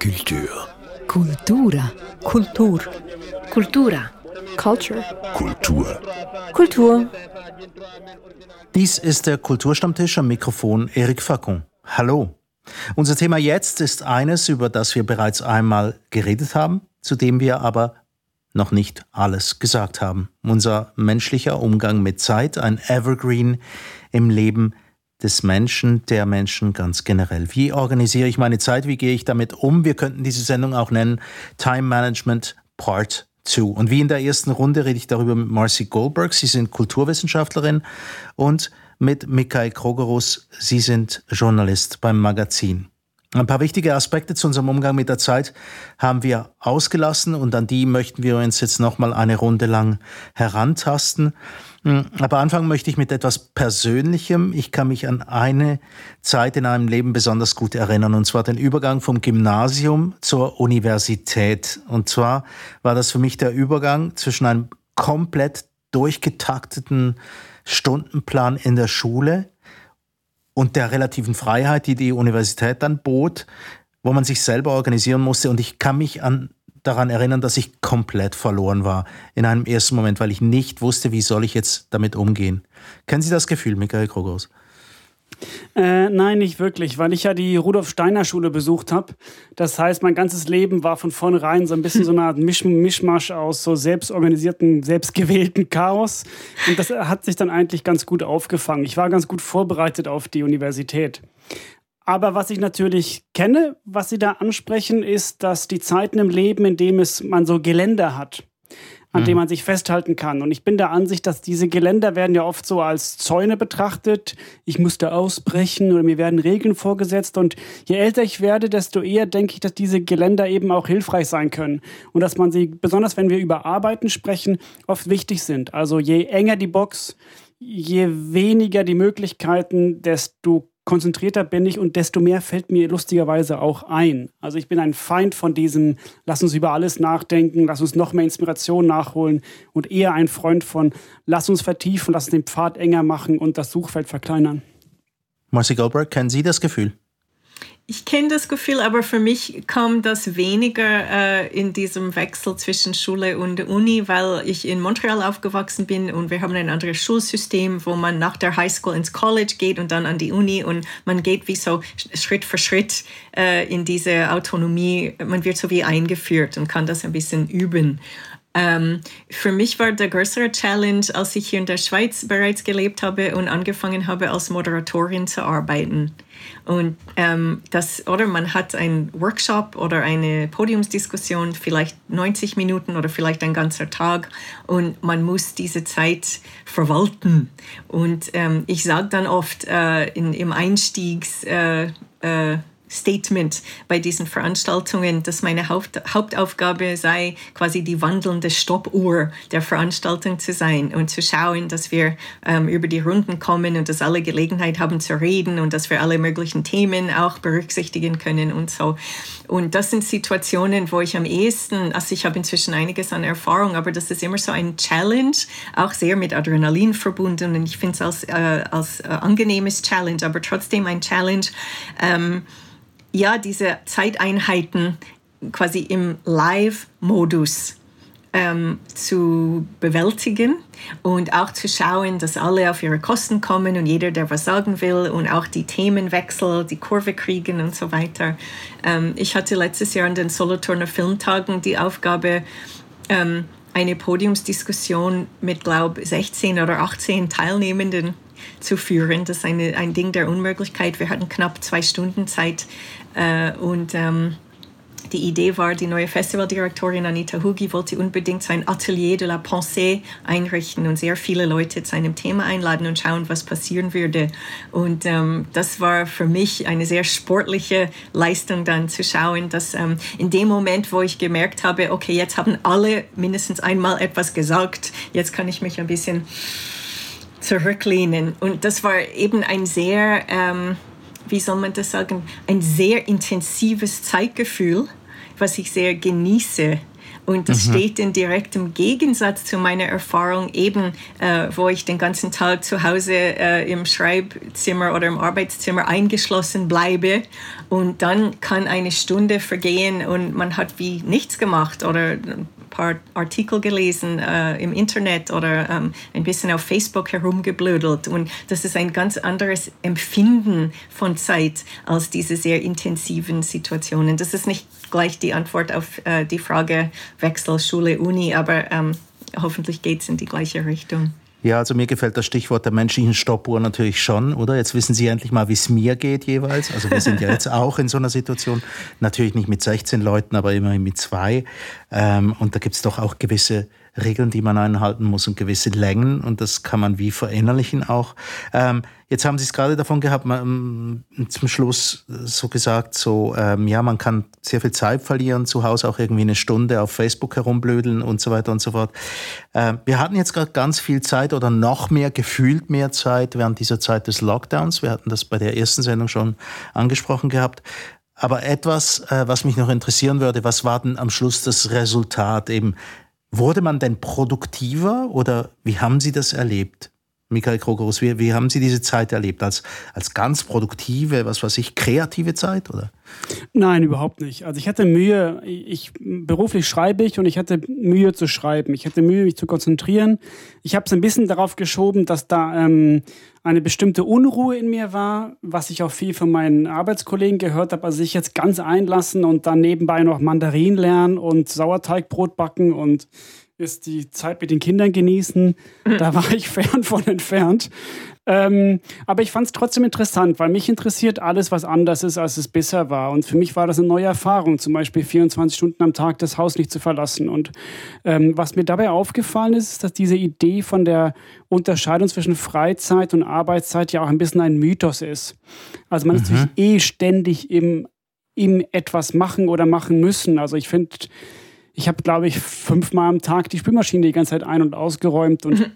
Kultur. Kultura. Kultur. Kultura. Culture. Kultur. Kultur. Dies ist der Kulturstammtisch am Mikrofon Eric Facon. Hallo. Unser Thema jetzt ist eines, über das wir bereits einmal geredet haben, zu dem wir aber noch nicht alles gesagt haben. Unser menschlicher Umgang mit Zeit, ein Evergreen im Leben des Menschen, der Menschen ganz generell. Wie organisiere ich meine Zeit? Wie gehe ich damit um? Wir könnten diese Sendung auch nennen Time Management Part 2. Und wie in der ersten Runde rede ich darüber mit Marcy Goldberg. Sie sind Kulturwissenschaftlerin und mit Mikhail Krogerus. Sie sind Journalist beim Magazin. Ein paar wichtige Aspekte zu unserem Umgang mit der Zeit haben wir ausgelassen und an die möchten wir uns jetzt nochmal eine Runde lang herantasten. Hm, aber anfangen möchte ich mit etwas Persönlichem. Ich kann mich an eine Zeit in einem Leben besonders gut erinnern, und zwar den Übergang vom Gymnasium zur Universität. Und zwar war das für mich der Übergang zwischen einem komplett durchgetakteten Stundenplan in der Schule und der relativen Freiheit, die die Universität dann bot, wo man sich selber organisieren musste. Und ich kann mich an, daran erinnern, dass ich komplett verloren war in einem ersten Moment, weil ich nicht wusste, wie soll ich jetzt damit umgehen. Kennen Sie das Gefühl, Michael Krogos? Äh, nein, nicht wirklich, weil ich ja die Rudolf Steiner Schule besucht habe. Das heißt, mein ganzes Leben war von vornherein so ein bisschen so eine Art Misch Mischmasch aus so selbstorganisierten, selbstgewählten Chaos. Und das hat sich dann eigentlich ganz gut aufgefangen. Ich war ganz gut vorbereitet auf die Universität. Aber was ich natürlich kenne, was Sie da ansprechen, ist, dass die Zeiten im Leben, in dem es man so Geländer hat, an mhm. dem man sich festhalten kann. Und ich bin der Ansicht, dass diese Geländer werden ja oft so als Zäune betrachtet. Ich musste ausbrechen oder mir werden Regeln vorgesetzt. Und je älter ich werde, desto eher denke ich, dass diese Geländer eben auch hilfreich sein können. Und dass man sie, besonders wenn wir über Arbeiten sprechen, oft wichtig sind. Also je enger die Box, je weniger die Möglichkeiten, desto konzentrierter bin ich und desto mehr fällt mir lustigerweise auch ein. Also ich bin ein Feind von diesem, lass uns über alles nachdenken, lass uns noch mehr Inspiration nachholen und eher ein Freund von, lass uns vertiefen, lass uns den Pfad enger machen und das Suchfeld verkleinern. Marcy Goldberg, kennen Sie das Gefühl? Ich kenne das Gefühl, aber für mich kam das weniger äh, in diesem Wechsel zwischen Schule und Uni, weil ich in Montreal aufgewachsen bin und wir haben ein anderes Schulsystem, wo man nach der Highschool ins College geht und dann an die Uni und man geht wie so Schritt für Schritt äh, in diese Autonomie. Man wird so wie eingeführt und kann das ein bisschen üben. Ähm, für mich war der größere Challenge, als ich hier in der Schweiz bereits gelebt habe und angefangen habe, als Moderatorin zu arbeiten. Und ähm, das, oder man hat einen Workshop oder eine Podiumsdiskussion, vielleicht 90 Minuten oder vielleicht ein ganzer Tag und man muss diese Zeit verwalten. Und ähm, ich sage dann oft äh, in, im Einstiegs, äh, äh, Statement bei diesen Veranstaltungen, dass meine Haupt Hauptaufgabe sei, quasi die wandelnde Stoppuhr der Veranstaltung zu sein und zu schauen, dass wir ähm, über die Runden kommen und dass alle Gelegenheit haben zu reden und dass wir alle möglichen Themen auch berücksichtigen können und so. Und das sind Situationen, wo ich am ehesten, also ich habe inzwischen einiges an Erfahrung, aber das ist immer so ein Challenge, auch sehr mit Adrenalin verbunden und ich finde es als, äh, als äh, angenehmes Challenge, aber trotzdem ein Challenge. Ähm, ja, diese Zeiteinheiten quasi im Live-Modus ähm, zu bewältigen und auch zu schauen, dass alle auf ihre Kosten kommen und jeder, der was sagen will und auch die Themenwechsel, die Kurve kriegen und so weiter. Ähm, ich hatte letztes Jahr an den Solothurner Filmtagen die Aufgabe, ähm, eine Podiumsdiskussion mit, glaube ich, 16 oder 18 Teilnehmenden zu führen. Das ist eine, ein Ding der Unmöglichkeit. Wir hatten knapp zwei Stunden Zeit und ähm, die Idee war, die neue Festivaldirektorin Anita Hugi wollte unbedingt sein Atelier de la Pensée einrichten und sehr viele Leute zu einem Thema einladen und schauen, was passieren würde. Und ähm, das war für mich eine sehr sportliche Leistung dann zu schauen, dass ähm, in dem Moment, wo ich gemerkt habe, okay, jetzt haben alle mindestens einmal etwas gesagt, jetzt kann ich mich ein bisschen zurücklehnen. Und das war eben ein sehr... Ähm, wie soll man das sagen, ein sehr intensives Zeitgefühl, was ich sehr genieße. Und das mhm. steht in direktem Gegensatz zu meiner Erfahrung eben, äh, wo ich den ganzen Tag zu Hause äh, im Schreibzimmer oder im Arbeitszimmer eingeschlossen bleibe. Und dann kann eine Stunde vergehen und man hat wie nichts gemacht oder paar Artikel gelesen äh, im Internet oder ähm, ein bisschen auf Facebook herumgeblödelt. Und das ist ein ganz anderes Empfinden von Zeit als diese sehr intensiven Situationen. Das ist nicht gleich die Antwort auf äh, die Frage Wechsel Schule, Uni, aber ähm, hoffentlich geht es in die gleiche Richtung. Ja, also mir gefällt das Stichwort der menschlichen Stoppuhr natürlich schon, oder? Jetzt wissen Sie endlich mal, wie es mir geht jeweils. Also wir sind ja jetzt auch in so einer Situation, natürlich nicht mit 16 Leuten, aber immerhin mit zwei. Ähm, und da gibt es doch auch gewisse Regeln, die man einhalten muss und gewisse Längen und das kann man wie verinnerlichen auch. Ähm, jetzt haben Sie es gerade davon gehabt, man, ähm, zum Schluss so gesagt, so ähm, ja, man kann sehr viel Zeit verlieren, zu Hause auch irgendwie eine Stunde auf Facebook herumblödeln und so weiter und so fort. Ähm, wir hatten jetzt gerade ganz viel Zeit oder noch mehr, gefühlt mehr Zeit während dieser Zeit des Lockdowns. Wir hatten das bei der ersten Sendung schon angesprochen gehabt. Aber etwas, äh, was mich noch interessieren würde, was war denn am Schluss das Resultat eben Wurde man denn produktiver oder wie haben Sie das erlebt? Michael Krogerus, wie, wie haben Sie diese Zeit erlebt? Als, als ganz produktive, was weiß ich, kreative Zeit, oder? Nein, überhaupt nicht. Also ich hatte Mühe, ich beruflich schreibe ich und ich hatte Mühe zu schreiben. Ich hatte Mühe, mich zu konzentrieren. Ich habe es ein bisschen darauf geschoben, dass da ähm, eine bestimmte Unruhe in mir war, was ich auch viel von meinen Arbeitskollegen gehört habe. Also sich jetzt ganz einlassen und dann nebenbei noch Mandarin lernen und Sauerteigbrot backen und ist die Zeit mit den Kindern genießen. Da war ich fern von entfernt. Ähm, aber ich fand es trotzdem interessant, weil mich interessiert alles, was anders ist, als es bisher war. Und für mich war das eine neue Erfahrung, zum Beispiel 24 Stunden am Tag das Haus nicht zu verlassen. Und ähm, was mir dabei aufgefallen ist, ist, dass diese Idee von der Unterscheidung zwischen Freizeit und Arbeitszeit ja auch ein bisschen ein Mythos ist. Also man mhm. ist natürlich eh ständig im, im etwas machen oder machen müssen. Also ich finde, ich habe, glaube ich, fünfmal am Tag die Spülmaschine die ganze Zeit ein- und ausgeräumt und mhm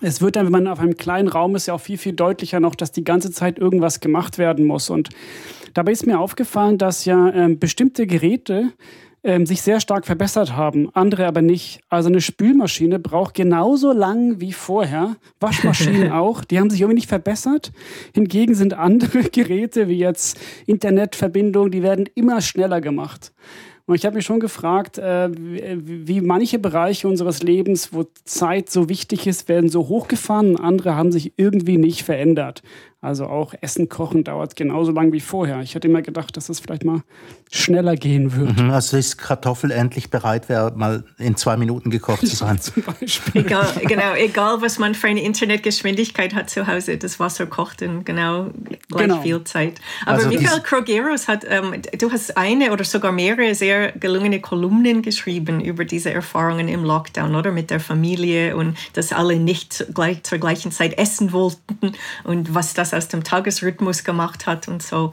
es wird dann, wenn man auf einem kleinen Raum ist, ja auch viel, viel deutlicher noch, dass die ganze Zeit irgendwas gemacht werden muss. Und dabei ist mir aufgefallen, dass ja ähm, bestimmte Geräte ähm, sich sehr stark verbessert haben, andere aber nicht. Also eine Spülmaschine braucht genauso lang wie vorher. Waschmaschinen auch, die haben sich irgendwie nicht verbessert. Hingegen sind andere Geräte wie jetzt Internetverbindungen, die werden immer schneller gemacht. Und ich habe mich schon gefragt, äh, wie manche Bereiche unseres Lebens, wo Zeit so wichtig ist, werden so hochgefahren, andere haben sich irgendwie nicht verändert. Also auch Essen kochen dauert genauso lang wie vorher. Ich hätte immer gedacht, dass es vielleicht mal schneller gehen würde. Mhm, also ist Kartoffel endlich bereit wäre, mal in zwei Minuten gekocht zu sein. Zum Beispiel. Egal, genau, egal was man für eine Internetgeschwindigkeit hat zu Hause, das Wasser kocht in genau gleich genau. viel Zeit. Aber also Michael Krogeros hat, ähm, du hast eine oder sogar mehrere sehr gelungene Kolumnen geschrieben über diese Erfahrungen im Lockdown, oder? Mit der Familie und dass alle nicht gleich zur gleichen Zeit essen wollten und was das aus dem Tagesrhythmus gemacht hat und so.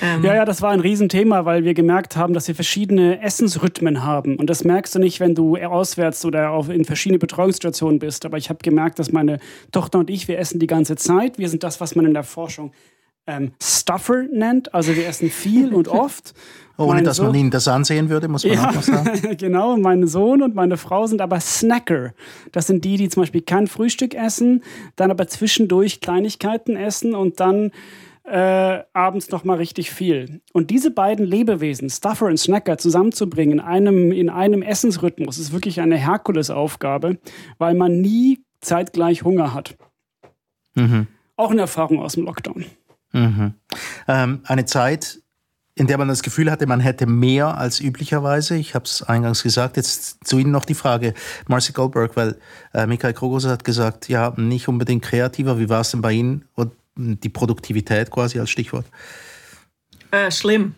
Ähm ja, ja, das war ein Riesenthema, weil wir gemerkt haben, dass wir verschiedene Essensrhythmen haben. Und das merkst du nicht, wenn du auswärts oder auf, in verschiedene Betreuungsstationen bist. Aber ich habe gemerkt, dass meine Tochter und ich, wir essen die ganze Zeit. Wir sind das, was man in der Forschung ähm, Stuffer nennt. Also wir essen viel und oft. Ohne dass Sohn, man ihnen das ansehen würde, muss man ja, auch sagen. genau, mein Sohn und meine Frau sind aber Snacker. Das sind die, die zum Beispiel kein Frühstück essen, dann aber zwischendurch Kleinigkeiten essen und dann äh, abends noch mal richtig viel. Und diese beiden Lebewesen, Stuffer und Snacker, zusammenzubringen in einem, in einem Essensrhythmus, ist wirklich eine Herkulesaufgabe, weil man nie zeitgleich Hunger hat. Mhm. Auch eine Erfahrung aus dem Lockdown. Mhm. Ähm, eine Zeit, in der man das Gefühl hatte, man hätte mehr als üblicherweise. Ich habe es eingangs gesagt. Jetzt zu Ihnen noch die Frage, Marcy Goldberg, weil äh, Michael Krogos hat gesagt, ja, nicht unbedingt kreativer. Wie war es denn bei Ihnen? Und die Produktivität quasi als Stichwort? Äh, schlimm.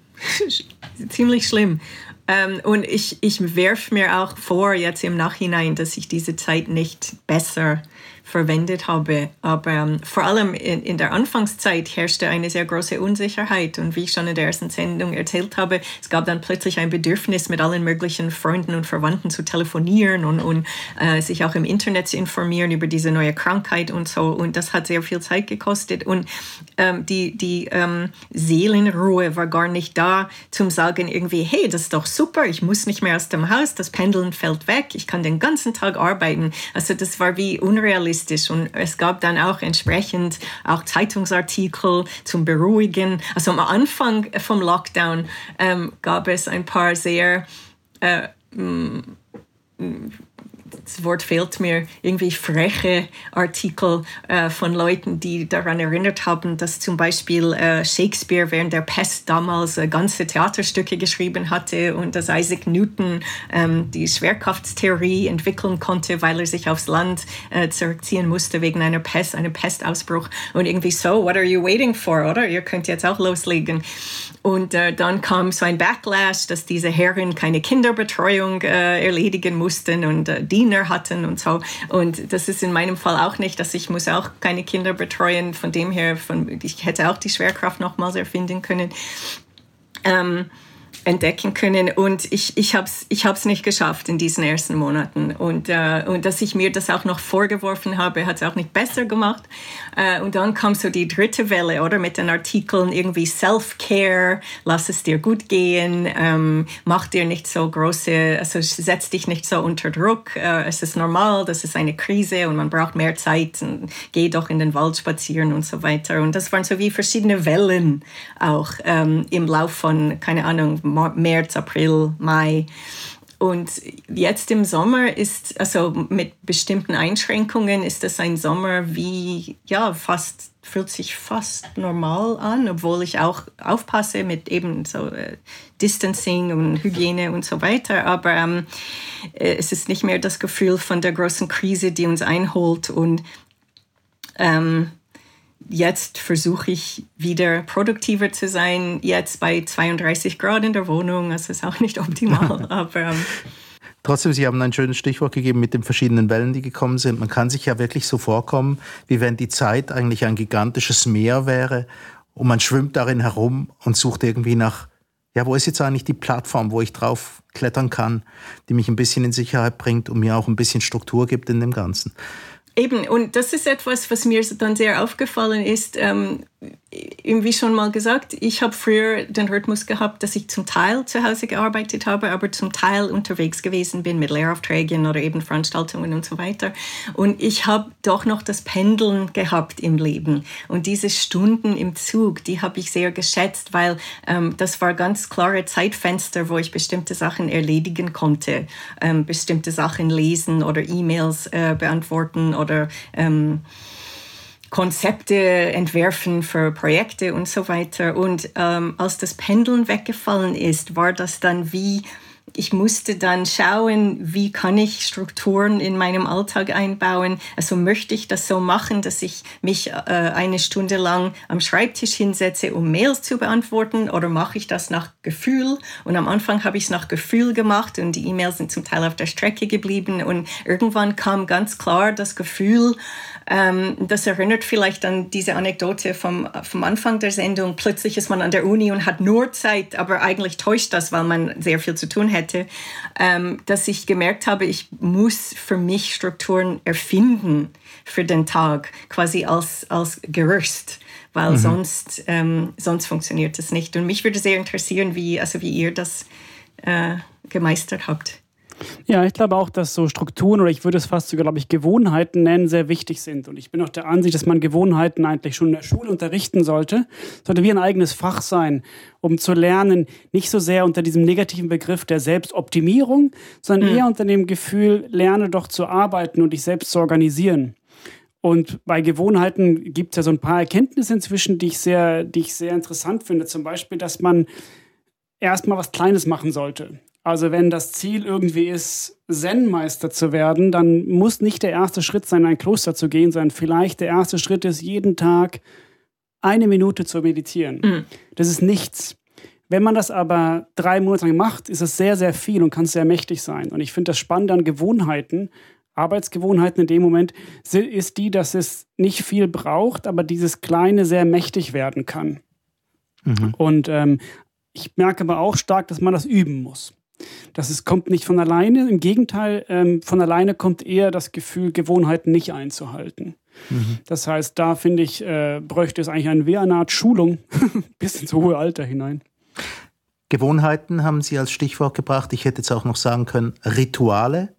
Ziemlich schlimm. Ähm, und ich, ich werfe mir auch vor, jetzt im Nachhinein, dass ich diese Zeit nicht besser verwendet habe. Aber ähm, vor allem in, in der Anfangszeit herrschte eine sehr große Unsicherheit. Und wie ich schon in der ersten Sendung erzählt habe, es gab dann plötzlich ein Bedürfnis, mit allen möglichen Freunden und Verwandten zu telefonieren und, und äh, sich auch im Internet zu informieren über diese neue Krankheit und so. Und das hat sehr viel Zeit gekostet. Und ähm, die, die ähm, Seelenruhe war gar nicht da, zum sagen irgendwie, hey, das ist doch super, ich muss nicht mehr aus dem Haus, das Pendeln fällt weg, ich kann den ganzen Tag arbeiten. Also das war wie unrealistisch und es gab dann auch entsprechend auch Zeitungsartikel zum Beruhigen. Also am Anfang vom Lockdown ähm, gab es ein paar sehr äh, das Wort fehlt mir, irgendwie freche Artikel äh, von Leuten, die daran erinnert haben, dass zum Beispiel äh, Shakespeare während der Pest damals äh, ganze Theaterstücke geschrieben hatte und dass Isaac Newton ähm, die Schwerkraftstheorie entwickeln konnte, weil er sich aufs Land zurückziehen musste wegen einer Pest, einem Pestausbruch. Und irgendwie so, what are you waiting for, oder? Ihr könnt jetzt auch loslegen. Und dann kam so ein Backlash, dass diese Herren keine Kinderbetreuung erledigen mussten und äh, Diener hatten und so. Und das ist in meinem Fall auch nicht, dass ich muss auch keine Kinder betreuen. Von dem her, von, ich hätte auch die Schwerkraft nochmals erfinden können. Ähm, entdecken können. Und ich, ich habe es ich hab's nicht geschafft in diesen ersten Monaten. Und, äh, und dass ich mir das auch noch vorgeworfen habe, hat es auch nicht besser gemacht. Äh, und dann kam so die dritte Welle, oder? Mit den Artikeln irgendwie Self-Care, lass es dir gut gehen, ähm, mach dir nicht so große, also setz dich nicht so unter Druck. Äh, es ist normal, das ist eine Krise und man braucht mehr Zeit. Und geh doch in den Wald spazieren und so weiter. Und das waren so wie verschiedene Wellen auch ähm, im Lauf von, keine Ahnung, März, April, Mai. Und jetzt im Sommer ist, also mit bestimmten Einschränkungen, ist das ein Sommer wie, ja, fast, fühlt sich fast normal an, obwohl ich auch aufpasse mit eben so äh, Distancing und Hygiene und so weiter. Aber ähm, äh, es ist nicht mehr das Gefühl von der großen Krise, die uns einholt und ähm, jetzt versuche ich wieder produktiver zu sein. Jetzt bei 32 Grad in der Wohnung, das ist auch nicht optimal, aber. Ähm, Trotzdem, Sie haben ein schönes Stichwort gegeben mit den verschiedenen Wellen, die gekommen sind. Man kann sich ja wirklich so vorkommen, wie wenn die Zeit eigentlich ein gigantisches Meer wäre und man schwimmt darin herum und sucht irgendwie nach, ja, wo ist jetzt eigentlich die Plattform, wo ich drauf klettern kann, die mich ein bisschen in Sicherheit bringt und mir auch ein bisschen Struktur gibt in dem Ganzen. Eben, und das ist etwas, was mir dann sehr aufgefallen ist. Ähm, wie schon mal gesagt, ich habe früher den Rhythmus gehabt, dass ich zum Teil zu Hause gearbeitet habe, aber zum Teil unterwegs gewesen bin mit Lehraufträgen oder eben Veranstaltungen und so weiter. Und ich habe doch noch das Pendeln gehabt im Leben. Und diese Stunden im Zug, die habe ich sehr geschätzt, weil ähm, das war ganz klare Zeitfenster, wo ich bestimmte Sachen erledigen konnte, ähm, bestimmte Sachen lesen oder E-Mails äh, beantworten oder ähm, Konzepte entwerfen für Projekte und so weiter. Und ähm, als das Pendeln weggefallen ist, war das dann wie ich musste dann schauen, wie kann ich Strukturen in meinem Alltag einbauen. Also möchte ich das so machen, dass ich mich äh, eine Stunde lang am Schreibtisch hinsetze, um Mails zu beantworten, oder mache ich das nach Gefühl? Und am Anfang habe ich es nach Gefühl gemacht und die E-Mails sind zum Teil auf der Strecke geblieben. Und irgendwann kam ganz klar das Gefühl, ähm, das erinnert vielleicht an diese Anekdote vom, vom Anfang der Sendung. Plötzlich ist man an der Uni und hat nur Zeit, aber eigentlich täuscht das, weil man sehr viel zu tun hätte. Ähm, dass ich gemerkt habe, ich muss für mich Strukturen erfinden für den Tag, quasi als, als Gerüst weil mhm. sonst, ähm, sonst funktioniert es nicht. Und mich würde sehr interessieren, wie, also wie ihr das äh, gemeistert habt. Ja, ich glaube auch, dass so Strukturen oder ich würde es fast sogar, glaube ich, Gewohnheiten nennen, sehr wichtig sind. Und ich bin auch der Ansicht, dass man Gewohnheiten eigentlich schon in der Schule unterrichten sollte. Sollte wie ein eigenes Fach sein, um zu lernen, nicht so sehr unter diesem negativen Begriff der Selbstoptimierung, sondern mhm. eher unter dem Gefühl, lerne doch zu arbeiten und dich selbst zu organisieren. Und bei Gewohnheiten gibt es ja so ein paar Erkenntnisse inzwischen, die ich sehr, die ich sehr interessant finde. Zum Beispiel, dass man erstmal was Kleines machen sollte. Also wenn das Ziel irgendwie ist, Zen-Meister zu werden, dann muss nicht der erste Schritt sein, in ein Kloster zu gehen, sondern vielleicht der erste Schritt ist, jeden Tag eine Minute zu meditieren. Mhm. Das ist nichts. Wenn man das aber drei Monate lang macht, ist es sehr, sehr viel und kann sehr mächtig sein. Und ich finde das Spannende an Gewohnheiten, Arbeitsgewohnheiten in dem Moment, ist die, dass es nicht viel braucht, aber dieses Kleine sehr mächtig werden kann. Mhm. Und ähm, ich merke aber auch stark, dass man das üben muss. Das ist, kommt nicht von alleine. Im Gegenteil, ähm, von alleine kommt eher das Gefühl, Gewohnheiten nicht einzuhalten. Mhm. Das heißt, da finde ich, äh, bräuchte es eigentlich eine, eine Art Schulung bis ins hohe Alter hinein. Gewohnheiten haben Sie als Stichwort gebracht. Ich hätte jetzt auch noch sagen können, Rituale,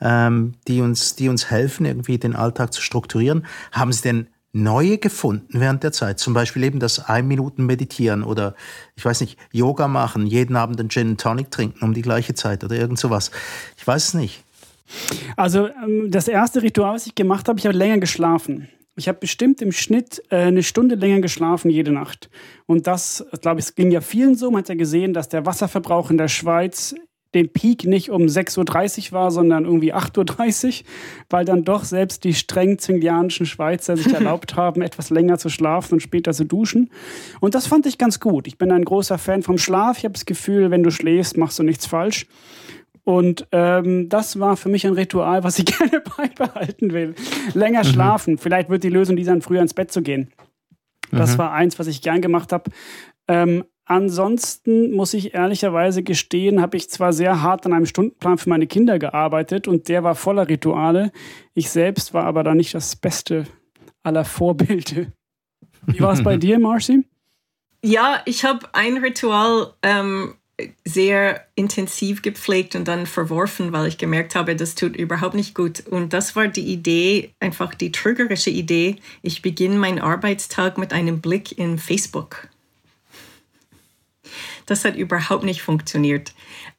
ähm, die, uns, die uns helfen, irgendwie den Alltag zu strukturieren. Haben Sie denn neue gefunden während der Zeit? Zum Beispiel eben das ein Minuten meditieren oder, ich weiß nicht, Yoga machen, jeden Abend einen Gin Tonic trinken um die gleiche Zeit oder irgend sowas. Ich weiß es nicht. Also ähm, das erste Ritual, was ich gemacht habe, ich habe länger geschlafen. Ich habe bestimmt im Schnitt äh, eine Stunde länger geschlafen jede Nacht. Und das, glaube ich, ging ja vielen so. Man hat ja gesehen, dass der Wasserverbrauch in der Schweiz den Peak nicht um 6.30 Uhr war, sondern irgendwie 8.30 Uhr, weil dann doch selbst die streng zwinglianischen Schweizer sich erlaubt haben, etwas länger zu schlafen und später zu duschen. Und das fand ich ganz gut. Ich bin ein großer Fan vom Schlaf. Ich habe das Gefühl, wenn du schläfst, machst du nichts falsch. Und ähm, das war für mich ein Ritual, was ich gerne beibehalten will. Länger mhm. schlafen. Vielleicht wird die Lösung die dann früher ins Bett zu gehen. Das mhm. war eins, was ich gern gemacht habe. Ähm, ansonsten muss ich ehrlicherweise gestehen, habe ich zwar sehr hart an einem Stundenplan für meine Kinder gearbeitet und der war voller Rituale. Ich selbst war aber da nicht das beste aller Vorbilder. Wie war es bei dir, Marcy? Ja, ich habe ein Ritual ähm, sehr intensiv gepflegt und dann verworfen, weil ich gemerkt habe, das tut überhaupt nicht gut. Und das war die Idee, einfach die trügerische Idee. Ich beginne meinen Arbeitstag mit einem Blick in Facebook. Das hat überhaupt nicht funktioniert.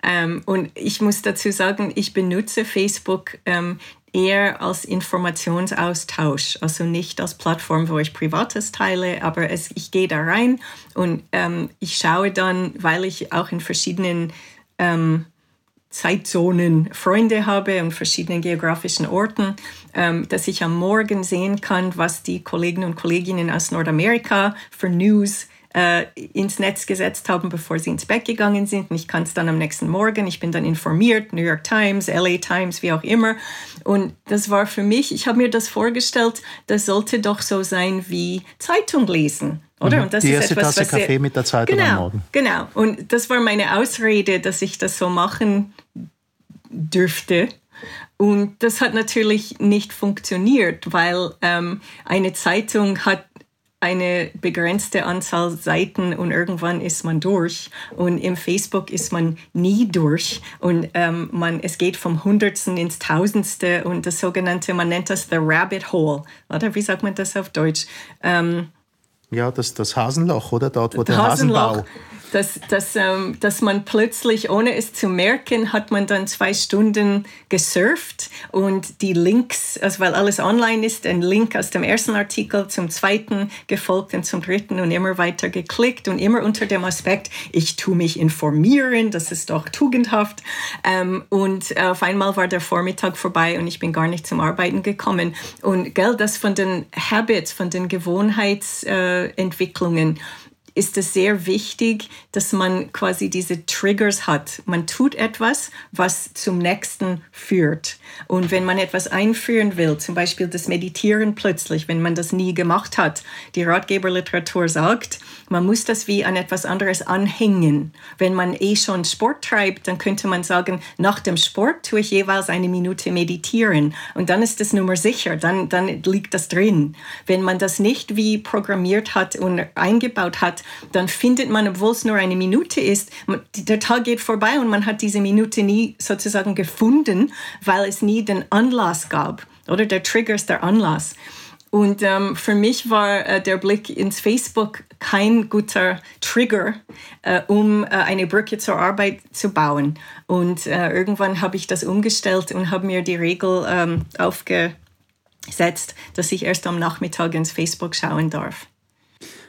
Ähm, und ich muss dazu sagen, ich benutze Facebook ähm, eher als Informationsaustausch, also nicht als Plattform, wo ich Privates teile, aber es, ich gehe da rein und ähm, ich schaue dann, weil ich auch in verschiedenen ähm, Zeitzonen Freunde habe und verschiedenen geografischen Orten, ähm, dass ich am Morgen sehen kann, was die Kolleginnen und Kolleginnen aus Nordamerika für News äh, ins Netz gesetzt haben, bevor sie ins Bett gegangen sind. Und ich kann es dann am nächsten Morgen, ich bin dann informiert, New York Times, LA Times, wie auch immer. Und das war für mich, ich habe mir das vorgestellt, das sollte doch so sein wie Zeitung lesen. Oder? Mhm. Und das Die erste ist etwas, Tasse Kaffee mit der Zeitung genau, am Morgen. Genau. Und das war meine Ausrede, dass ich das so machen dürfte. Und das hat natürlich nicht funktioniert, weil ähm, eine Zeitung hat eine begrenzte Anzahl Seiten und irgendwann ist man durch. Und im Facebook ist man nie durch. Und ähm, man, es geht vom Hundertsten ins Tausendste und das sogenannte, man nennt das the Rabbit Hole. Oder wie sagt man das auf Deutsch? Ähm, ja, das, das Hasenloch, oder? Dort, wo der. Hasenbau dass, dass, ähm, dass man plötzlich, ohne es zu merken, hat man dann zwei Stunden gesurft und die Links, also weil alles online ist, ein Link aus dem ersten Artikel zum zweiten gefolgt und zum dritten und immer weiter geklickt und immer unter dem Aspekt, ich tue mich informieren, das ist doch tugendhaft. Ähm, und äh, auf einmal war der Vormittag vorbei und ich bin gar nicht zum Arbeiten gekommen. Und gell, das von den Habits, von den Gewohnheitsentwicklungen, äh, ist es sehr wichtig, dass man quasi diese Triggers hat. Man tut etwas, was zum nächsten führt. Und wenn man etwas einführen will, zum Beispiel das Meditieren plötzlich, wenn man das nie gemacht hat, die Ratgeberliteratur sagt, man muss das wie an etwas anderes anhängen. Wenn man eh schon Sport treibt, dann könnte man sagen, nach dem Sport tue ich jeweils eine Minute meditieren. Und dann ist das Nummer sicher, dann, dann liegt das drin. Wenn man das nicht wie programmiert hat und eingebaut hat, dann findet man, obwohl es nur eine Minute ist, der Tag geht vorbei und man hat diese Minute nie sozusagen gefunden, weil es nie den Anlass gab. Oder der Trigger ist der Anlass. Und ähm, für mich war äh, der Blick ins Facebook kein guter Trigger, äh, um äh, eine Brücke zur Arbeit zu bauen. Und äh, irgendwann habe ich das umgestellt und habe mir die Regel ähm, aufgesetzt, dass ich erst am Nachmittag ins Facebook schauen darf.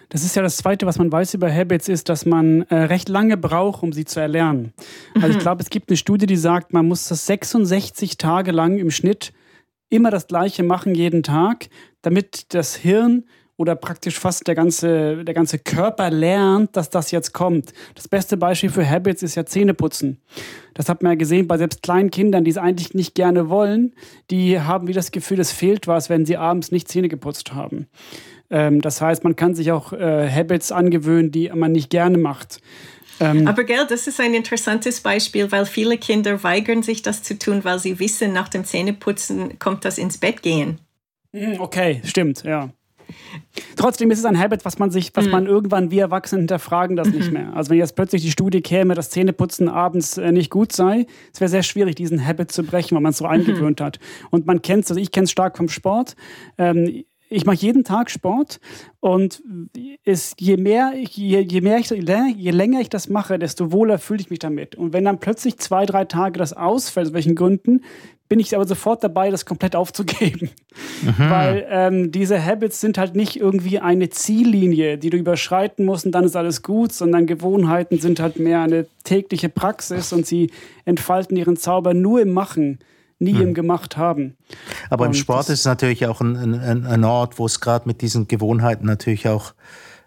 Das ist ja das Zweite, was man weiß über Habits, ist, dass man äh, recht lange braucht, um sie zu erlernen. Also ich mhm. glaube, es gibt eine Studie, die sagt, man muss das 66 Tage lang im Schnitt immer das Gleiche machen jeden Tag, damit das Hirn oder praktisch fast der ganze, der ganze Körper lernt, dass das jetzt kommt. Das beste Beispiel für Habits ist ja Zähneputzen. Das hat man ja gesehen bei selbst kleinen Kindern, die es eigentlich nicht gerne wollen. Die haben wie das Gefühl, es fehlt was, wenn sie abends nicht Zähne geputzt haben. Ähm, das heißt, man kann sich auch äh, Habits angewöhnen, die man nicht gerne macht. Ähm, Aber gell, das ist ein interessantes Beispiel, weil viele Kinder weigern sich das zu tun, weil sie wissen, nach dem Zähneputzen kommt das ins Bett gehen. Hm, okay, stimmt, ja. Trotzdem ist es ein Habit, was man sich, was mhm. man irgendwann wie Erwachsene hinterfragen das nicht mhm. mehr. Also wenn jetzt plötzlich die Studie käme, dass Zähneputzen abends äh, nicht gut sei, es wäre sehr schwierig, diesen Habit zu brechen, weil man es so mhm. eingewöhnt hat. Und man kennt es, also ich kenne es stark vom Sport. Ähm, ich mache jeden Tag Sport und es, je, mehr, je, je, mehr ich, je länger ich das mache, desto wohler fühle ich mich damit. Und wenn dann plötzlich zwei, drei Tage das ausfällt, aus welchen Gründen, bin ich aber sofort dabei, das komplett aufzugeben. Mhm. Weil ähm, diese Habits sind halt nicht irgendwie eine Ziellinie, die du überschreiten musst und dann ist alles gut, sondern Gewohnheiten sind halt mehr eine tägliche Praxis und sie entfalten ihren Zauber nur im Machen nie hm. gemacht haben. Aber und im Sport ist es natürlich auch ein, ein, ein Ort, wo es gerade mit diesen Gewohnheiten natürlich auch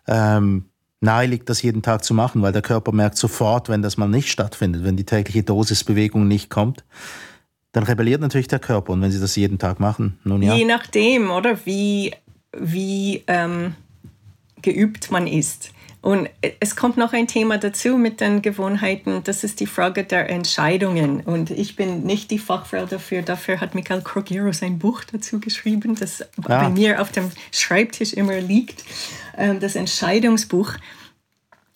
ähm, nahe liegt, das jeden Tag zu machen, weil der Körper merkt sofort, wenn das mal nicht stattfindet, wenn die tägliche Dosis Bewegung nicht kommt, dann rebelliert natürlich der Körper. Und wenn sie das jeden Tag machen, nun ja. Je nachdem, oder wie, wie ähm, geübt man ist. Und es kommt noch ein Thema dazu mit den Gewohnheiten. Das ist die Frage der Entscheidungen. Und ich bin nicht die Fachfrau dafür. Dafür hat Michael Krogero sein Buch dazu geschrieben, das ah. bei mir auf dem Schreibtisch immer liegt. Ähm, das Entscheidungsbuch.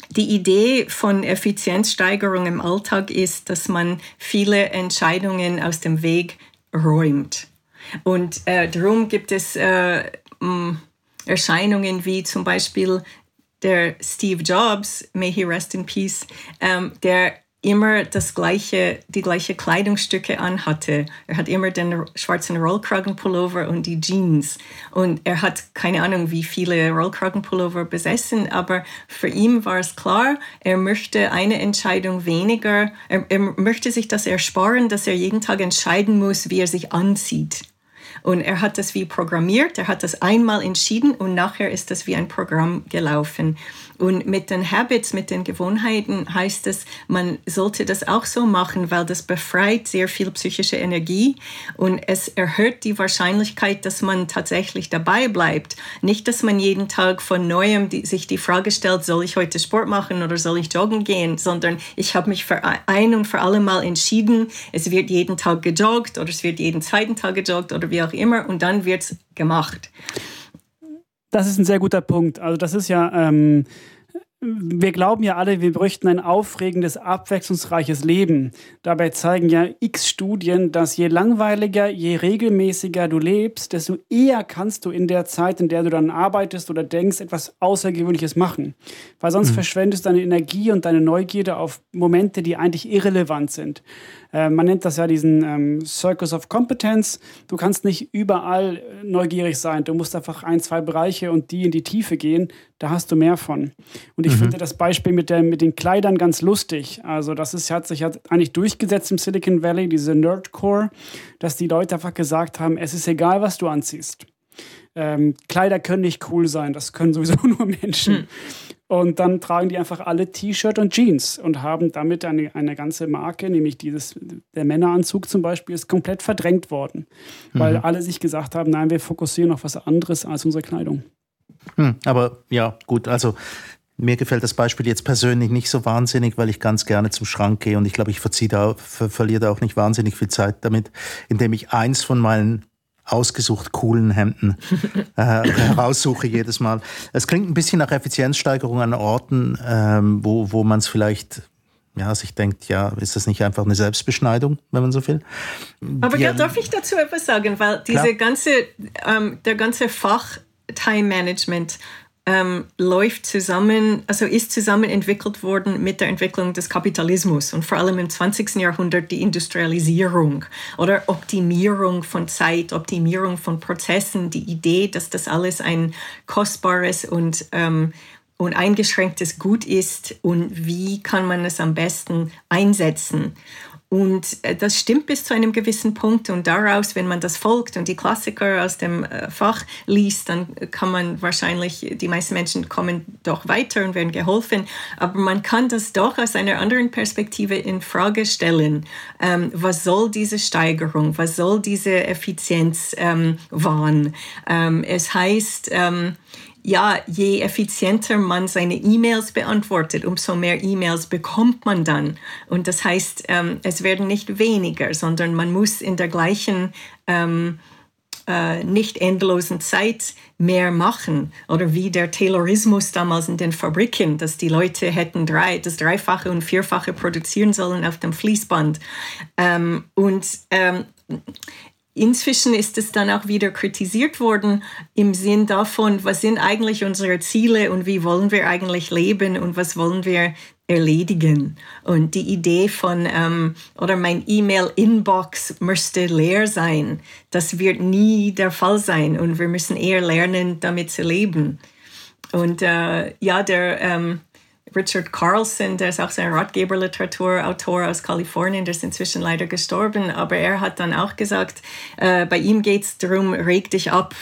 Die Idee von Effizienzsteigerung im Alltag ist, dass man viele Entscheidungen aus dem Weg räumt. Und äh, darum gibt es äh, Erscheinungen wie zum Beispiel der Steve Jobs, may he rest in peace, ähm, der immer das gleiche, die gleiche Kleidungsstücke anhatte. Er hat immer den schwarzen Rollkragenpullover und die Jeans. Und er hat keine Ahnung, wie viele Rollkragenpullover besessen, aber für ihn war es klar, er möchte eine Entscheidung weniger, er, er möchte sich das ersparen, dass er jeden Tag entscheiden muss, wie er sich anzieht. Und er hat das wie programmiert, er hat das einmal entschieden und nachher ist das wie ein Programm gelaufen. Und mit den Habits, mit den Gewohnheiten heißt es, man sollte das auch so machen, weil das befreit sehr viel psychische Energie und es erhöht die Wahrscheinlichkeit, dass man tatsächlich dabei bleibt. Nicht, dass man jeden Tag von neuem die, sich die Frage stellt, soll ich heute Sport machen oder soll ich joggen gehen, sondern ich habe mich für ein und für alle Mal entschieden, es wird jeden Tag gejoggt oder es wird jeden zweiten Tag gejoggt oder wie auch immer und dann wird es gemacht. Das ist ein sehr guter Punkt. Also das ist ja, ähm, wir glauben ja alle, wir bräuchten ein aufregendes, abwechslungsreiches Leben. Dabei zeigen ja x Studien, dass je langweiliger, je regelmäßiger du lebst, desto eher kannst du in der Zeit, in der du dann arbeitest oder denkst, etwas Außergewöhnliches machen. Weil sonst mhm. verschwendest du deine Energie und deine Neugierde auf Momente, die eigentlich irrelevant sind. Äh, man nennt das ja diesen ähm, Circus of Competence. Du kannst nicht überall neugierig sein. Du musst einfach ein, zwei Bereiche und die in die Tiefe gehen. Da hast du mehr von. Und ich mhm. finde das Beispiel mit, der, mit den Kleidern ganz lustig. Also das ist, hat sich hat eigentlich durchgesetzt im Silicon Valley, diese Nerdcore, dass die Leute einfach gesagt haben, es ist egal, was du anziehst. Ähm, Kleider können nicht cool sein, das können sowieso nur Menschen. Hm. Und dann tragen die einfach alle T-Shirt und Jeans und haben damit eine, eine ganze Marke, nämlich dieses, der Männeranzug zum Beispiel, ist komplett verdrängt worden. Mhm. Weil alle sich gesagt haben, nein, wir fokussieren auf was anderes als unsere Kleidung. Hm, aber ja, gut, also mir gefällt das Beispiel jetzt persönlich nicht so wahnsinnig, weil ich ganz gerne zum Schrank gehe und ich glaube, ich verziehe da, ver verliere da auch nicht wahnsinnig viel Zeit damit, indem ich eins von meinen ausgesucht coolen Hemden äh, heraussuche jedes Mal. Es klingt ein bisschen nach Effizienzsteigerung an Orten, ähm, wo, wo man es vielleicht ja, sich denkt, ja, ist das nicht einfach eine Selbstbeschneidung, wenn man so will? Aber ja, darf ich dazu etwas sagen? Weil diese ganze, ähm, der ganze Fach Time Management ähm, läuft zusammen, also ist zusammen entwickelt worden mit der Entwicklung des Kapitalismus und vor allem im 20. Jahrhundert die Industrialisierung oder Optimierung von Zeit, Optimierung von Prozessen, die Idee, dass das alles ein kostbares und ähm, und eingeschränktes Gut ist und wie kann man es am besten einsetzen. Und äh, das stimmt bis zu einem gewissen Punkt. Und daraus, wenn man das folgt und die Klassiker aus dem äh, Fach liest, dann kann man wahrscheinlich, die meisten Menschen kommen doch weiter und werden geholfen. Aber man kann das doch aus einer anderen Perspektive in Frage stellen. Ähm, was soll diese Steigerung? Was soll diese Effizienz ähm, wahren? Ähm, es heißt, ähm, ja, je effizienter man seine E-Mails beantwortet, umso mehr E-Mails bekommt man dann. Und das heißt, ähm, es werden nicht weniger, sondern man muss in der gleichen ähm, äh, nicht endlosen Zeit mehr machen. Oder wie der Taylorismus damals in den Fabriken, dass die Leute hätten drei, das Dreifache und Vierfache produzieren sollen auf dem Fließband. Ähm, und ähm, Inzwischen ist es dann auch wieder kritisiert worden im Sinn davon, was sind eigentlich unsere Ziele und wie wollen wir eigentlich leben und was wollen wir erledigen. Und die Idee von, ähm, oder mein E-Mail-Inbox müsste leer sein, das wird nie der Fall sein und wir müssen eher lernen, damit zu leben. Und äh, ja, der ähm, Richard Carlson, der ist auch so ein Ratgeberliteraturautor aus Kalifornien, der ist inzwischen leider gestorben, aber er hat dann auch gesagt, äh, bei ihm geht es darum, reg dich ab,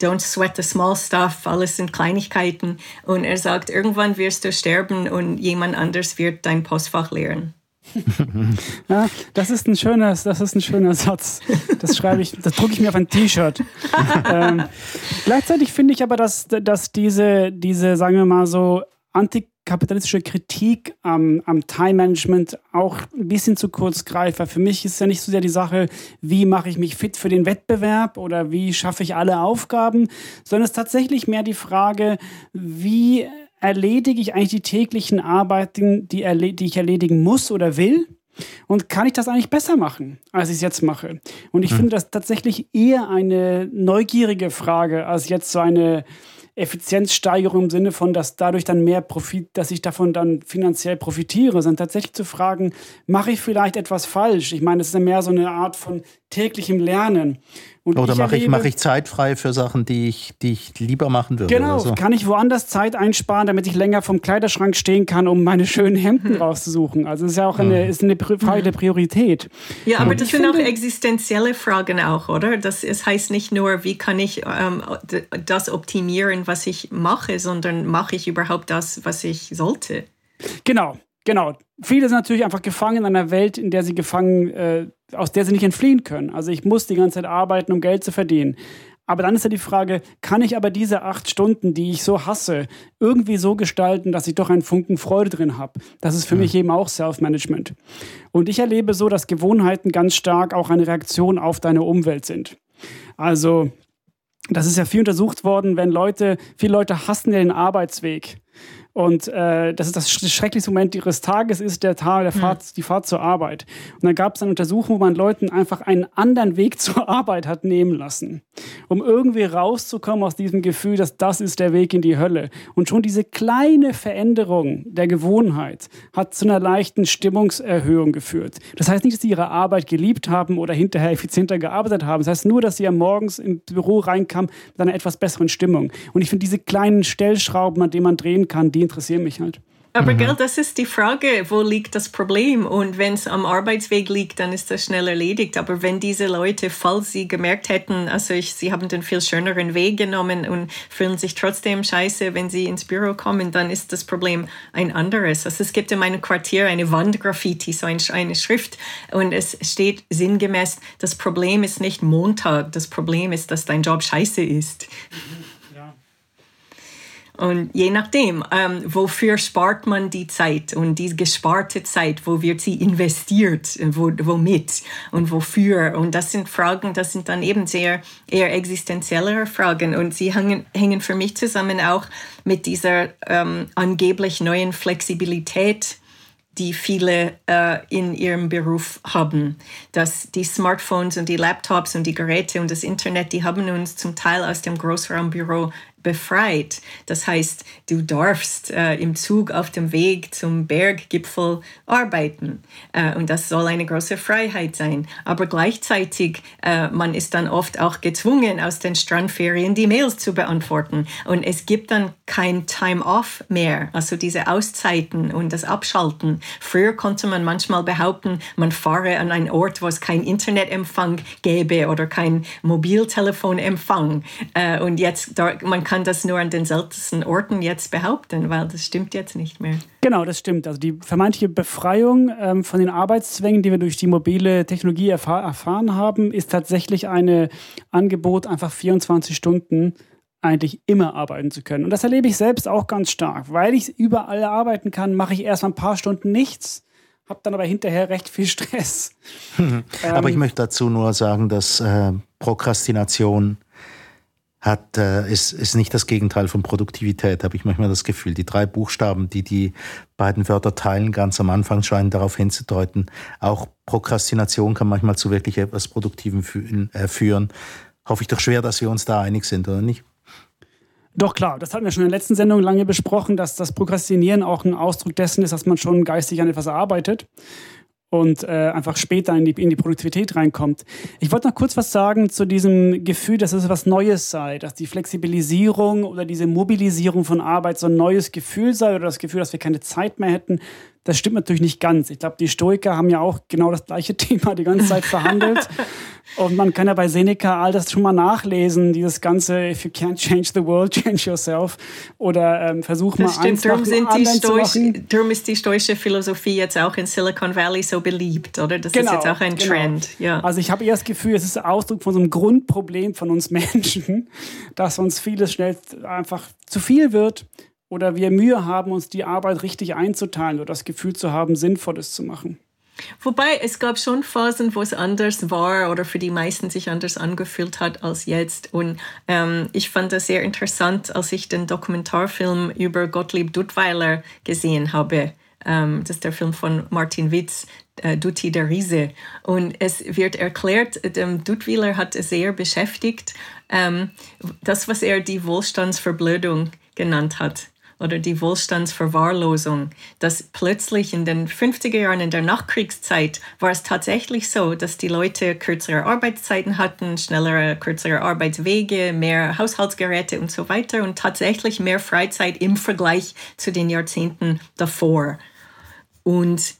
don't sweat the small stuff, alles sind Kleinigkeiten. Und er sagt, irgendwann wirst du sterben und jemand anders wird dein Postfach leeren. ja, das ist ein schöner, das ist ein schöner Satz. Das schreibe ich, das drucke ich mir auf ein T-Shirt. ähm, gleichzeitig finde ich aber, dass, dass diese, diese, sagen wir mal so, anti kapitalistische Kritik am, am Time-Management auch ein bisschen zu kurz greift. Weil für mich ist ja nicht so sehr die Sache, wie mache ich mich fit für den Wettbewerb oder wie schaffe ich alle Aufgaben, sondern es ist tatsächlich mehr die Frage, wie erledige ich eigentlich die täglichen Arbeiten, die, die ich erledigen muss oder will. Und kann ich das eigentlich besser machen, als ich es jetzt mache? Und ich hm. finde das tatsächlich eher eine neugierige Frage als jetzt so eine Effizienzsteigerung im Sinne von, dass dadurch dann mehr Profit, dass ich davon dann finanziell profitiere, sondern tatsächlich zu fragen, mache ich vielleicht etwas falsch? Ich meine, das ist mehr so eine Art von täglichem Lernen. Und oder mache ich, mach ich Zeit frei für Sachen, die ich, die ich lieber machen würde? Genau, so. kann ich woanders Zeit einsparen, damit ich länger vom Kleiderschrank stehen kann, um meine schönen Hemden mhm. rauszusuchen. Also es ist ja auch eine, mhm. ist eine Frage der Priorität. Ja, aber Und das sind auch existenzielle Fragen auch, oder? Das es heißt nicht nur, wie kann ich ähm, das optimieren, was ich mache, sondern mache ich überhaupt das, was ich sollte? Genau, genau. Viele sind natürlich einfach gefangen in einer Welt, in der sie gefangen äh, aus der sie nicht entfliehen können. Also ich muss die ganze Zeit arbeiten, um Geld zu verdienen. Aber dann ist ja die Frage, kann ich aber diese acht Stunden, die ich so hasse, irgendwie so gestalten, dass ich doch einen Funken Freude drin habe? Das ist für mhm. mich eben auch Self-Management. Und ich erlebe so, dass Gewohnheiten ganz stark auch eine Reaktion auf deine Umwelt sind. Also, das ist ja viel untersucht worden, wenn Leute, viele Leute hassen ja den Arbeitsweg. Und äh, das ist das schrecklichste Moment ihres Tages, ist der Tag, der hm. Fahrt, die Fahrt zur Arbeit. Und dann gab es eine Untersuchung, wo man Leuten einfach einen anderen Weg zur Arbeit hat nehmen lassen, um irgendwie rauszukommen aus diesem Gefühl, dass das ist der Weg in die Hölle. Und schon diese kleine Veränderung der Gewohnheit hat zu einer leichten Stimmungserhöhung geführt. Das heißt nicht, dass sie ihre Arbeit geliebt haben oder hinterher effizienter gearbeitet haben. Das heißt nur, dass sie ja morgens ins Büro reinkamen mit einer etwas besseren Stimmung. Und ich finde diese kleinen Stellschrauben, an denen man drehen kann, die interessieren mich halt. Aber mhm. gell, das ist die Frage, wo liegt das Problem? Und wenn es am Arbeitsweg liegt, dann ist das schnell erledigt. Aber wenn diese Leute, falls sie gemerkt hätten, also ich, sie haben den viel schöneren Weg genommen und fühlen sich trotzdem scheiße, wenn sie ins Büro kommen, dann ist das Problem ein anderes. Also es gibt in meinem Quartier eine Wandgraffiti, so eine Schrift, und es steht sinngemäß, das Problem ist nicht Montag, das Problem ist, dass dein Job scheiße ist. Mhm. Und je nachdem, ähm, wofür spart man die Zeit und die gesparte Zeit, wo wird sie investiert, wo, womit und wofür? Und das sind Fragen, das sind dann eben sehr eher existenziellere Fragen und sie hängen, hängen für mich zusammen auch mit dieser ähm, angeblich neuen Flexibilität, die viele äh, in ihrem Beruf haben. Dass die Smartphones und die Laptops und die Geräte und das Internet, die haben uns zum Teil aus dem Großraumbüro befreit. Das heißt, du darfst äh, im Zug auf dem Weg zum Berggipfel arbeiten. Äh, und das soll eine große Freiheit sein. Aber gleichzeitig, äh, man ist dann oft auch gezwungen, aus den Strandferien die Mails zu beantworten. Und es gibt dann kein Time-off mehr, also diese Auszeiten und das Abschalten. Früher konnte man manchmal behaupten, man fahre an einen Ort, wo es kein Internetempfang gäbe oder kein Mobiltelefonempfang. Äh, und jetzt, man kann das nur an den seltensten Orten jetzt behaupten, weil das stimmt jetzt nicht mehr. Genau, das stimmt. Also die vermeintliche Befreiung ähm, von den Arbeitszwängen, die wir durch die mobile Technologie erfahr erfahren haben, ist tatsächlich ein Angebot, einfach 24 Stunden eigentlich immer arbeiten zu können. Und das erlebe ich selbst auch ganz stark. Weil ich überall arbeiten kann, mache ich erst mal ein paar Stunden nichts, habe dann aber hinterher recht viel Stress. aber ähm, ich möchte dazu nur sagen, dass äh, Prokrastination hat, äh, ist, ist nicht das Gegenteil von Produktivität, habe ich manchmal das Gefühl. Die drei Buchstaben, die die beiden Wörter teilen, ganz am Anfang scheinen darauf hinzudeuten. Auch Prokrastination kann manchmal zu wirklich etwas Produktivem fü äh, führen. Hoffe ich doch schwer, dass wir uns da einig sind, oder nicht? Doch klar, das hatten wir schon in der letzten Sendung lange besprochen, dass das Prokrastinieren auch ein Ausdruck dessen ist, dass man schon geistig an etwas arbeitet und äh, einfach später in die, in die Produktivität reinkommt. Ich wollte noch kurz was sagen zu diesem Gefühl, dass es was Neues sei, dass die Flexibilisierung oder diese Mobilisierung von Arbeit so ein neues Gefühl sei oder das Gefühl, dass wir keine Zeit mehr hätten. Das stimmt natürlich nicht ganz. Ich glaube, die Stoiker haben ja auch genau das gleiche Thema die ganze Zeit verhandelt. Und man kann ja bei Seneca all das schon mal nachlesen, dieses ganze If you can't change the world, change yourself. Oder ähm, versuch das mal stimmt, darum, sind die Stoisch, darum ist die stoische Philosophie jetzt auch in Silicon Valley so beliebt, oder? Das genau, ist jetzt auch ein genau. Trend. Ja. Also ich habe eher das Gefühl, es ist Ausdruck von so einem Grundproblem von uns Menschen, dass uns vieles schnell einfach zu viel wird oder wir Mühe haben, uns die Arbeit richtig einzuteilen oder das Gefühl zu haben, Sinnvolles zu machen. Wobei es gab schon Phasen, wo es anders war oder für die meisten sich anders angefühlt hat als jetzt. Und ähm, ich fand das sehr interessant, als ich den Dokumentarfilm über Gottlieb Duttweiler gesehen habe. Ähm, das ist der Film von Martin Witz, äh, Dutti der Riese. Und es wird erklärt, ähm, Duttweiler hat sehr beschäftigt, ähm, das, was er die Wohlstandsverblödung genannt hat oder die Wohlstandsverwahrlosung, dass plötzlich in den 50er Jahren in der Nachkriegszeit war es tatsächlich so, dass die Leute kürzere Arbeitszeiten hatten, schnellere, kürzere Arbeitswege, mehr Haushaltsgeräte und so weiter und tatsächlich mehr Freizeit im Vergleich zu den Jahrzehnten davor. Und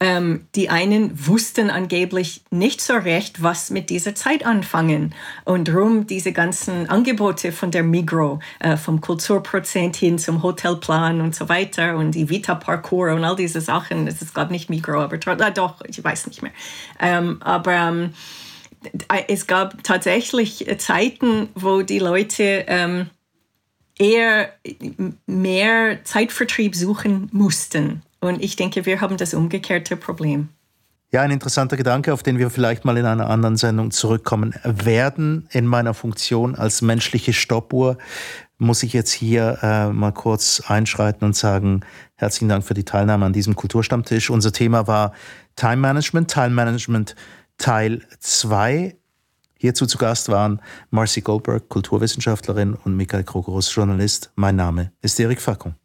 ähm, die einen wussten angeblich nicht so recht, was mit dieser Zeit anfangen. Und darum diese ganzen Angebote von der Migro, äh, vom Kulturprozent hin zum Hotelplan und so weiter und die Vita-Parcours und all diese Sachen. Es ist gerade nicht Migro, aber äh, doch, ich weiß nicht mehr. Ähm, aber ähm, es gab tatsächlich Zeiten, wo die Leute ähm, eher mehr Zeitvertrieb suchen mussten und ich denke, wir haben das umgekehrte Problem. Ja, ein interessanter Gedanke, auf den wir vielleicht mal in einer anderen Sendung zurückkommen werden. In meiner Funktion als menschliche Stoppuhr muss ich jetzt hier äh, mal kurz einschreiten und sagen, herzlichen Dank für die Teilnahme an diesem Kulturstammtisch. Unser Thema war Time Management, Time Management Teil 2. Hierzu zu Gast waren Marcy Goldberg, Kulturwissenschaftlerin und Michael Krogerus, Journalist. Mein Name ist Erik Fackung.